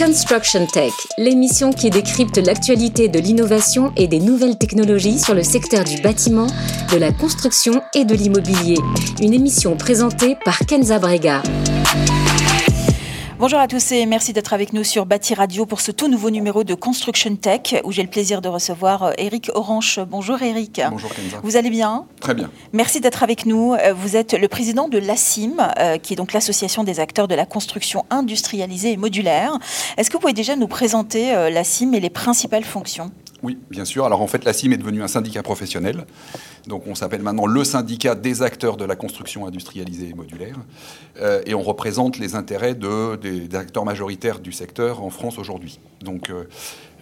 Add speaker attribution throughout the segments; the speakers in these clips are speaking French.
Speaker 1: Construction Tech, l'émission qui décrypte l'actualité de l'innovation et des nouvelles technologies sur le secteur du bâtiment, de la construction et de l'immobilier. Une émission présentée par Kenza Brega.
Speaker 2: Bonjour à tous et merci d'être avec nous sur Bâti Radio pour ce tout nouveau numéro de Construction Tech où j'ai le plaisir de recevoir Eric euh, Orange. Bonjour Eric.
Speaker 3: Bonjour Kenza.
Speaker 2: Vous allez bien?
Speaker 3: Très bien.
Speaker 2: Merci d'être avec nous. Euh, vous êtes le président de l'ASIM, euh, qui est donc l'association des acteurs de la construction industrialisée et modulaire. Est-ce que vous pouvez déjà nous présenter l'ASIM et les principales fonctions?
Speaker 3: Oui, bien sûr. Alors en fait, la CIM est devenue un syndicat professionnel. Donc on s'appelle maintenant le syndicat des acteurs de la construction industrialisée et modulaire. Euh, et on représente les intérêts de, des, acteurs majoritaires du secteur en France aujourd'hui. Donc euh,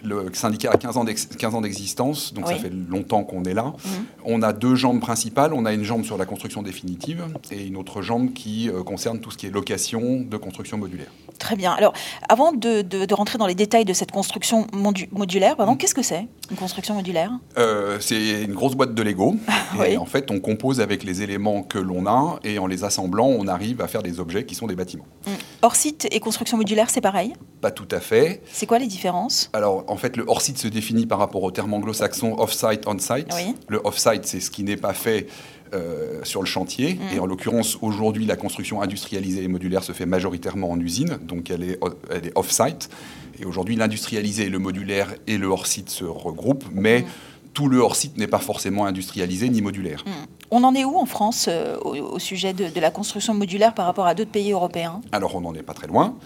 Speaker 3: le syndicat a 15 ans d'existence, donc ça fait longtemps qu'on est là. Mhm. On a deux jambes principales. On a une jambe sur la construction définitive et une autre jambe qui euh, concerne tout ce qui est location de construction modulaire.
Speaker 2: Très bien. Alors, avant de, rentrer dans les détails de cette construction modulaire, mhm. qu'est-ce que c'est? Une construction modulaire
Speaker 3: euh, C'est une grosse boîte de Lego. Et en fait, on compose avec les éléments que l'on a et en les assemblant, on arrive à faire des objets qui sont des bâtiments.
Speaker 2: Mm. Hors site et construction modulaire, c'est pareil?
Speaker 3: Pas tout à fait.
Speaker 2: C'est quoi les différences?
Speaker 3: Alors, en fait, le hors-site se définit par rapport au terme anglo-saxon off-site, on-site. Le off-site, c'est ce qui n'est pas fait euh, sur le chantier. Mm. Et en l'occurrence, aujourd'hui, la construction industrialisée et modulaire se fait majoritairement en usine, donc elle est, elle est off-site. Et aujourd'hui, l'industrialisé, le modulaire et le hors-site se regroupent, mais mm. tout le hors-site n'est pas forcément industrialisé ni modulaire. Mm.
Speaker 2: On en est où en France euh, au, sujet de, de, la construction modulaire par rapport à d'autres pays européens?
Speaker 3: Alors, on n'en est pas très loin.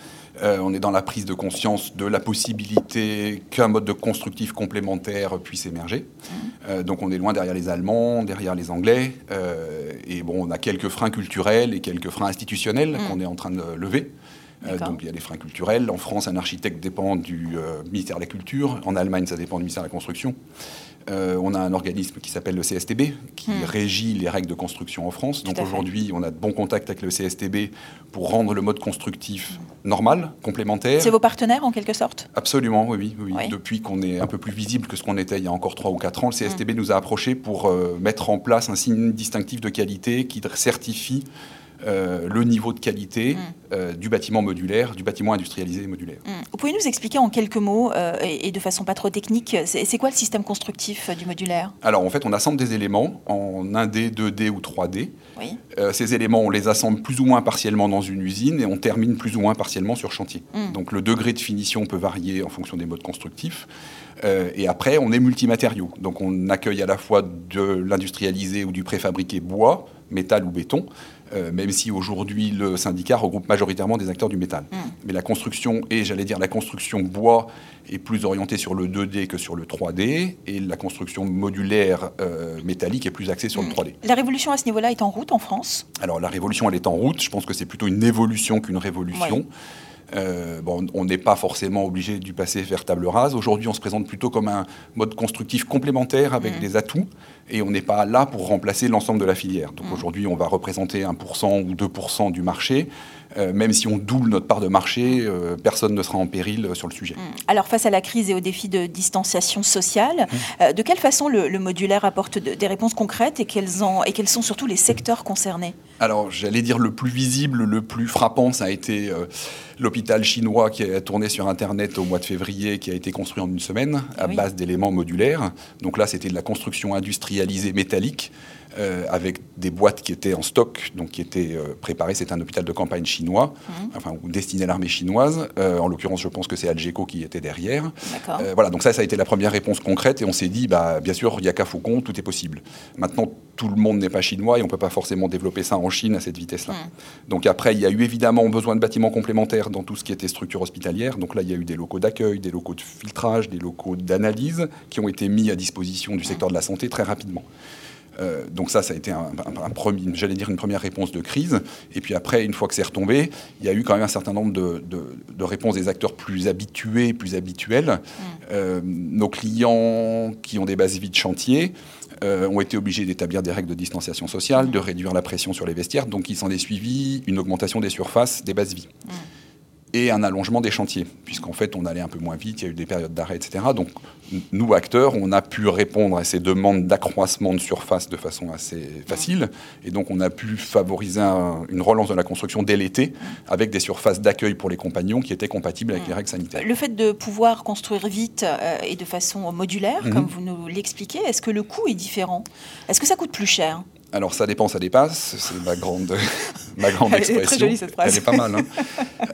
Speaker 3: Euh, on est dans la prise de conscience de la possibilité qu'un mode de constructif complémentaire puisse émerger. Mmh. Euh, donc on est loin derrière les Allemands, derrière les Anglais. Et bon, on a quelques freins culturels et quelques freins institutionnels mmh. qu'on est en train de lever. Donc il y a des freins culturels. En France, un architecte dépend du ministère de la Culture. En Allemagne, ça dépend du ministère de la Construction. Euh, on a un organisme qui s'appelle le CSTB, qui hmm. régit les règles de construction en France. Donc aujourd'hui, on a de bons contacts avec le CSTB pour rendre le mode constructif normal, complémentaire.
Speaker 2: C'est vos partenaires en quelque sorte?
Speaker 3: Absolument, oui. oui, Depuis qu'on est un peu plus visible que ce qu'on était il y a encore 3 ou 4 ans, le CSTB hmm. nous a approchés pour euh, mettre en place un signe distinctif de qualité qui certifie euh, le niveau de qualité mm. euh, du bâtiment modulaire, du bâtiment industrialisé et modulaire. Mm.
Speaker 2: Vous pouvez nous expliquer en quelques mots euh, et, de façon pas trop technique, c'est quoi le système constructif du modulaire?
Speaker 3: Alors en fait, on assemble des éléments en 1D, 2D ou 3D. ces éléments, on les assemble plus ou moins partiellement dans une usine et on termine plus ou moins partiellement sur chantier. Mm. Donc le degré de finition peut varier en fonction des modes constructifs. et après, on est multimatériaux. Donc on accueille à la fois de l'industrialisé ou du préfabriqué bois, métal ou béton, euh, même si aujourd'hui le syndicat regroupe majoritairement des acteurs du métal. Mm. Mais la construction, et j'allais dire la construction bois, est plus orientée sur le 2D que sur le 3D, et la construction modulaire euh, métallique est plus axée sur le 3D.
Speaker 2: Mm. La révolution à ce niveau-là est en route en France?
Speaker 3: Alors la révolution, elle est en route. Je pense que c'est plutôt une évolution qu'une révolution. Euh, bon, on n'est pas forcément obligé du passer vers table rase. Aujourd'hui, on se présente plutôt comme un mode constructif complémentaire avec mm. des atouts et on n'est pas là pour remplacer l'ensemble de la filière. Donc mm. aujourd'hui, on va représenter 1% ou 2% du marché. Euh, même si on double notre part de marché, euh, personne ne sera en péril sur le sujet. Mm.
Speaker 2: Alors face à la crise et aux défis de distanciation sociale, de quelle façon le, modulaire apporte des réponses concrètes et quels, et quels sont surtout les secteurs concernés?
Speaker 3: Alors j'allais dire le plus visible, le plus frappant, ça a été l'hôpital chinois qui a tourné sur Internet au mois de février, qui a été construit en une semaine à base d'éléments modulaires. Donc là, c'était de la construction industrialisée métallique. Euh, avec des boîtes qui étaient en stock, donc qui étaient euh, préparées. C'est un hôpital de campagne chinois, mmh. enfin destiné à l'armée chinoise. Euh, en l'occurrence, je pense que c'est Algeco qui était derrière. voilà, donc ça, ça a été la première réponse concrète, et on s'est dit, bah, bien sûr, il n'y a qu'à Faucon, tout est possible. Maintenant, tout le monde n'est pas chinois et on ne peut pas forcément développer ça en Chine à cette vitesse-là. Mmh. Donc après, il y a eu évidemment besoin de bâtiments complémentaires dans tout ce qui était structure hospitalière. Donc là, il y a eu des locaux d'accueil, des locaux de filtrage, des locaux d'analyse qui ont été mis à disposition du secteur de la santé très rapidement. Euh, donc ça, ça a été un, premier, j'allais dire une première réponse de crise. Et puis après, une fois que c'est retombé, il y a eu quand même un certain nombre de, réponses des acteurs plus habitués, plus habituels. Euh, nos clients qui ont des bases vides chantier euh, ont été obligés d'établir des règles de distanciation sociale, de réduire la pression sur les vestiaires. Donc il s'en est suivi une augmentation des surfaces des bases vies. Et un allongement des chantiers, puisqu'en fait on allait un peu moins vite, il y a eu des périodes d'arrêt, etc. Donc nous, acteurs, on a pu répondre à ces demandes d'accroissement de surface de façon assez facile, et donc on a pu favoriser une relance de la construction dès l'été, avec des surfaces d'accueil pour les compagnons qui étaient compatibles avec les règles sanitaires.
Speaker 2: Le fait de pouvoir construire vite euh, et de façon modulaire, mhm. comme vous nous l'expliquez, est-ce que le coût est différent? Est-ce que ça coûte plus cher?
Speaker 3: Alors ça dépend, ça dépasse, c'est ma grande, ma grande expression. Elle est
Speaker 2: très jolie cette phrase.
Speaker 3: Elle est pas mal. Hein.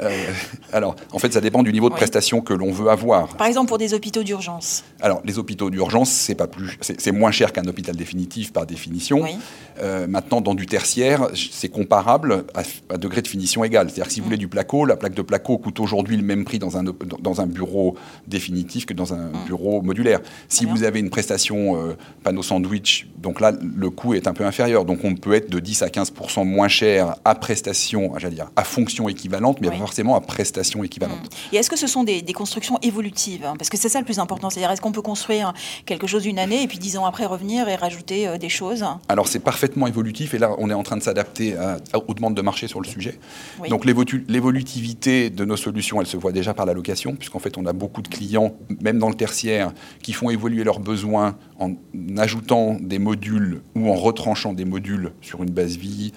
Speaker 3: Euh, alors en fait ça dépend du niveau de prestation que l'on veut avoir.
Speaker 2: Par exemple pour des hôpitaux d'urgence.
Speaker 3: Alors les hôpitaux d'urgence c'est pas plus, c'est moins cher qu'un hôpital définitif par définition. Euh, maintenant dans du tertiaire c'est comparable à, degré de finition égal. C'est-à-dire que si vous voulez mm. du placo, la plaque de placo coûte aujourd'hui le même prix dans un dans un bureau définitif que dans un mm. bureau modulaire. Si vous avez une prestation euh, panneau sandwich, donc là le coût est un peu inférieur donc on peut être de 10 à 15% moins cher à prestation, j'allais dire, à fonction équivalente, mais pas forcément à prestation équivalente.
Speaker 2: Mmh. Et est-ce que ce sont des, constructions évolutives? Parce que c'est ça le plus important. C'est-à-dire, est-ce qu'on peut construire quelque chose une année et puis dix ans après revenir et rajouter euh, des choses?
Speaker 3: Alors c'est parfaitement évolutif et là on est en train de s'adapter aux demandes de marché sur le sujet. Donc l'évolutivité de nos solutions, elle se voit déjà par la location, puisqu'en fait on a beaucoup de clients, même dans le tertiaire, qui font évoluer leurs besoins en ajoutant des modules ou en retranchant des modules sur une base vie,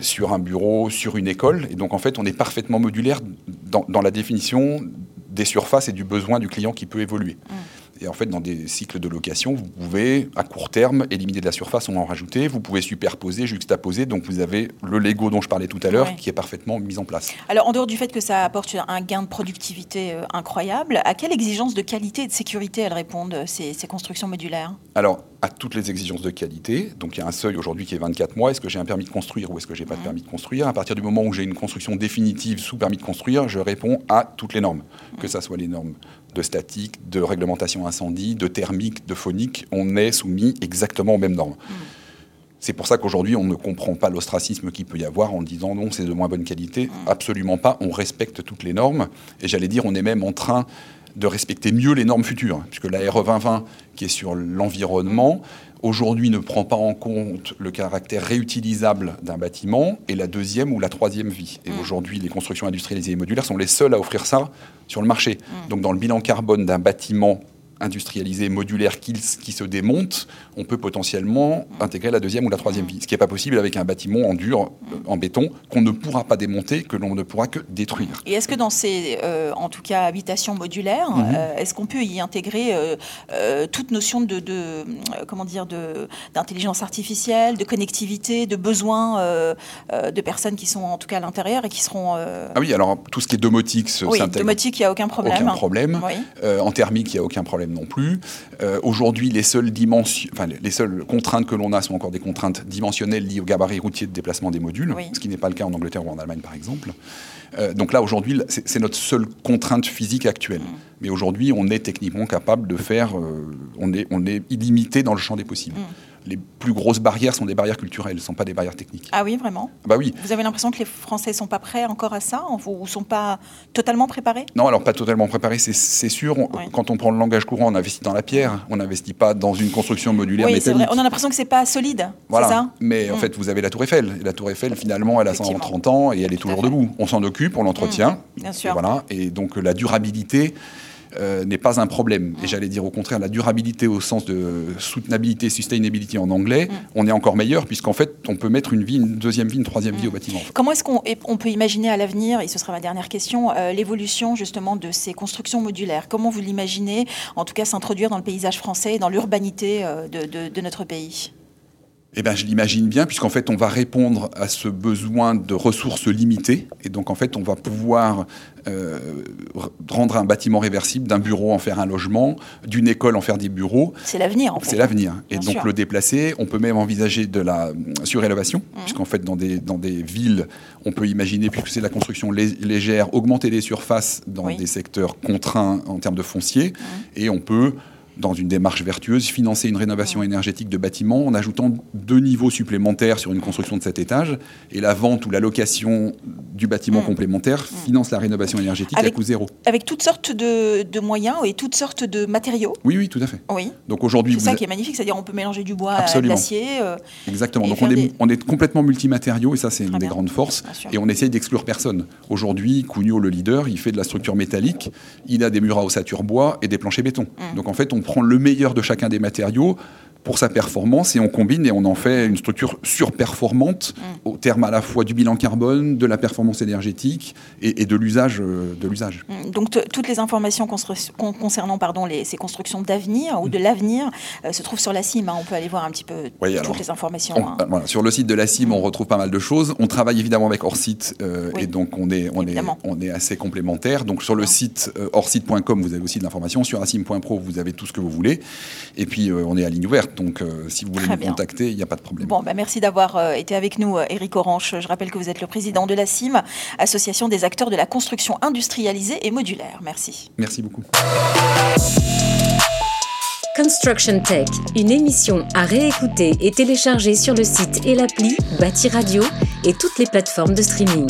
Speaker 3: sur un bureau, sur une école. Et donc en fait, on est parfaitement modulaire dans, la définition des surfaces et du besoin du client qui peut évoluer. Et en fait, dans des cycles de location, vous pouvez, à court terme, éliminer de la surface, on en rajouter. Vous pouvez superposer, juxtaposer. Donc, vous avez le Lego dont je parlais tout à l'heure qui est parfaitement mis en place.
Speaker 2: Alors, en dehors du fait que ça apporte un gain de productivité euh, incroyable, à quelle exigence de qualité et de sécurité elles répondent, ces, ces constructions modulaires?
Speaker 3: Alors, à toutes les exigences de qualité. Donc, il y a un seuil aujourd'hui qui est 24 mois. Est-ce que j'ai un permis de construire ou est-ce que j'ai pas de permis de construire? À partir du moment où j'ai une construction définitive sous permis de construire, je réponds à toutes les normes, que ce soit les normes de statique, de réglementation incendie, de thermique, de phonique, on est soumis exactement aux mêmes normes. C'est pour ça qu'aujourd'hui, on ne comprend pas l'ostracisme qu'il peut y avoir en disant non, c'est de moins bonne qualité. Absolument pas. On respecte toutes les normes. Et j'allais dire, on est même en train de respecter mieux les normes futures, hein, puisque la RE 2020, qui est sur l'environnement, aujourd'hui ne prend pas en compte le caractère réutilisable d'un bâtiment et la deuxième ou la troisième vie. Et mm. aujourd'hui, les constructions industrialisées et modulaires sont les seules à offrir ça sur le marché. Mm. Donc dans le bilan carbone d'un bâtiment industrialisé, modulaire, qui, qui, se démonte, on peut potentiellement intégrer la deuxième ou la troisième vie. Ce qui n'est pas possible avec un bâtiment en dur, euh, en béton, qu'on ne pourra pas démonter, que l'on ne pourra que détruire.
Speaker 2: Et est-ce que dans ces, euh, en tout cas, habitations modulaires, mhm. euh, est-ce qu'on peut y intégrer toute notion de, de comment dire, d'intelligence artificielle, de connectivité, de besoins de personnes qui sont en tout cas à l'intérieur et qui seront...
Speaker 3: Ah oui, alors tout ce qui est domotique,
Speaker 2: oui, domotique, il n'y a aucun problème.
Speaker 3: Aucun problème. en thermique, il n'y a aucun problème non plus. Euh, aujourd'hui, les seules dimensions, enfin, les seules contraintes que l'on a sont encore des contraintes dimensionnelles liées au gabarit routier de déplacement des modules, ce qui n'est pas le cas en Angleterre ou en Allemagne, par exemple. Euh, donc là, aujourd'hui, c'est notre seule contrainte physique actuelle. Mm. Mais aujourd'hui, on est techniquement capable de faire, euh, on, est, on est illimité dans le champ des possibles. Mm les plus grosses barrières sont des barrières culturelles, ne sont pas des barrières techniques.
Speaker 2: Ah oui, vraiment?
Speaker 3: Bah oui.
Speaker 2: Vous avez l'impression que les Français ne sont pas prêts encore à ça ou ne sont pas totalement préparés?
Speaker 3: Non, alors pas totalement préparés, c'est sûr. Quand on prend le langage courant, on investit dans la pierre, on n'investit pas dans une construction modulaire
Speaker 2: oui,
Speaker 3: métallique.
Speaker 2: Vrai. On a l'impression que c'est pas solide,
Speaker 3: voilà.
Speaker 2: ça?
Speaker 3: Mais en mm. fait, vous avez la Tour Eiffel. Et la Tour Eiffel, finalement, elle a 130 ans et elle est toujours debout. On s'en occupe, on l'entretient.
Speaker 2: Mm. Bien sûr.
Speaker 3: Et voilà. Et donc la durabilité euh, n'est pas un problème. Et j'allais dire au contraire, la durabilité au sens de soutenabilité, sustainability en anglais, mm. on est encore meilleur puisqu'en fait, on peut mettre une vie, une deuxième vie, une troisième vie au mm. bâtiment.
Speaker 2: Comment est-ce qu'on on peut imaginer à l'avenir, et ce sera ma dernière question, euh, l'évolution justement de ces constructions modulaires? Comment vous l'imaginez, en tout cas, s'introduire dans le paysage français et dans l'urbanité euh, de notre pays?
Speaker 3: Eh bien, je l'imagine bien, puisqu'en fait, on va répondre à ce besoin de ressources limitées. Et donc, en fait, on va pouvoir euh, rendre un bâtiment réversible, d'un bureau en faire un logement, d'une école en faire des bureaux.
Speaker 2: C'est l'avenir, en fait.
Speaker 3: C'est l'avenir. Et donc, le déplacer, on peut même envisager de la surélévation, mmh. puisqu'en fait, dans des, dans des villes, on peut imaginer, puisque c'est la construction légère, augmenter les surfaces dans des secteurs contraints en termes de foncier. Mmh. Et on peut dans une démarche vertueuse, financer une rénovation énergétique de bâtiments en ajoutant deux niveaux supplémentaires sur une construction de cet étage. Et la vente ou la location du bâtiment mm. complémentaire mm. finance la rénovation énergétique
Speaker 2: à
Speaker 3: coût zéro.
Speaker 2: Avec toutes sortes de, moyens et toutes sortes de matériaux.
Speaker 3: Oui, oui, tout à fait.
Speaker 2: Oui.
Speaker 3: Donc aujourd'hui,
Speaker 2: c'est ça qui est magnifique, c'est-à-dire on peut mélanger du bois à de l'acier. Euh,
Speaker 3: Exactement. Donc on est, on est, complètement multimatériaux et ça c'est une des grandes forces. Et on essaye d'exclure personne. Aujourd'hui, Cugnot, le leader, il fait de la structure métallique, il a des murs à ossature bois et des planchers béton. Mm. Donc en fait, on prend le meilleur de chacun des matériaux pour sa performance et on combine et on en fait une structure surperformante mm. au terme à la fois du bilan carbone, de la performance énergétique et, de l'usage. Euh, de l'usage.
Speaker 2: Mm. Donc toutes les informations concernant pardon, les, ces constructions d'avenir ou de mm. l'avenir euh, se trouvent sur la CIM. Hein. On peut aller voir un petit peu toutes les informations.
Speaker 3: Hein. voilà, sur le site de la CIM, on retrouve pas mal de choses. On travaille évidemment avec Orsite euh, et donc on est, on, est, on est assez complémentaires. Donc sur le site orsite.com, vous avez aussi de l'information. Sur asim.pro, vous avez tout ce que vous voulez. Et puis on est à ligne ouverte. Donc, euh, si vous voulez nous contacter, il n'y a pas de problème.
Speaker 2: Bon, bah, merci d'avoir euh, été avec nous, Eric euh, Orange. Je rappelle que vous êtes le président de la CIM, Association des acteurs de la construction industrialisée et modulaire. Merci.
Speaker 3: Merci beaucoup.
Speaker 1: Construction Tech, une émission à réécouter et télécharger sur le site et l'appli Bâti Radio et toutes les plateformes de streaming.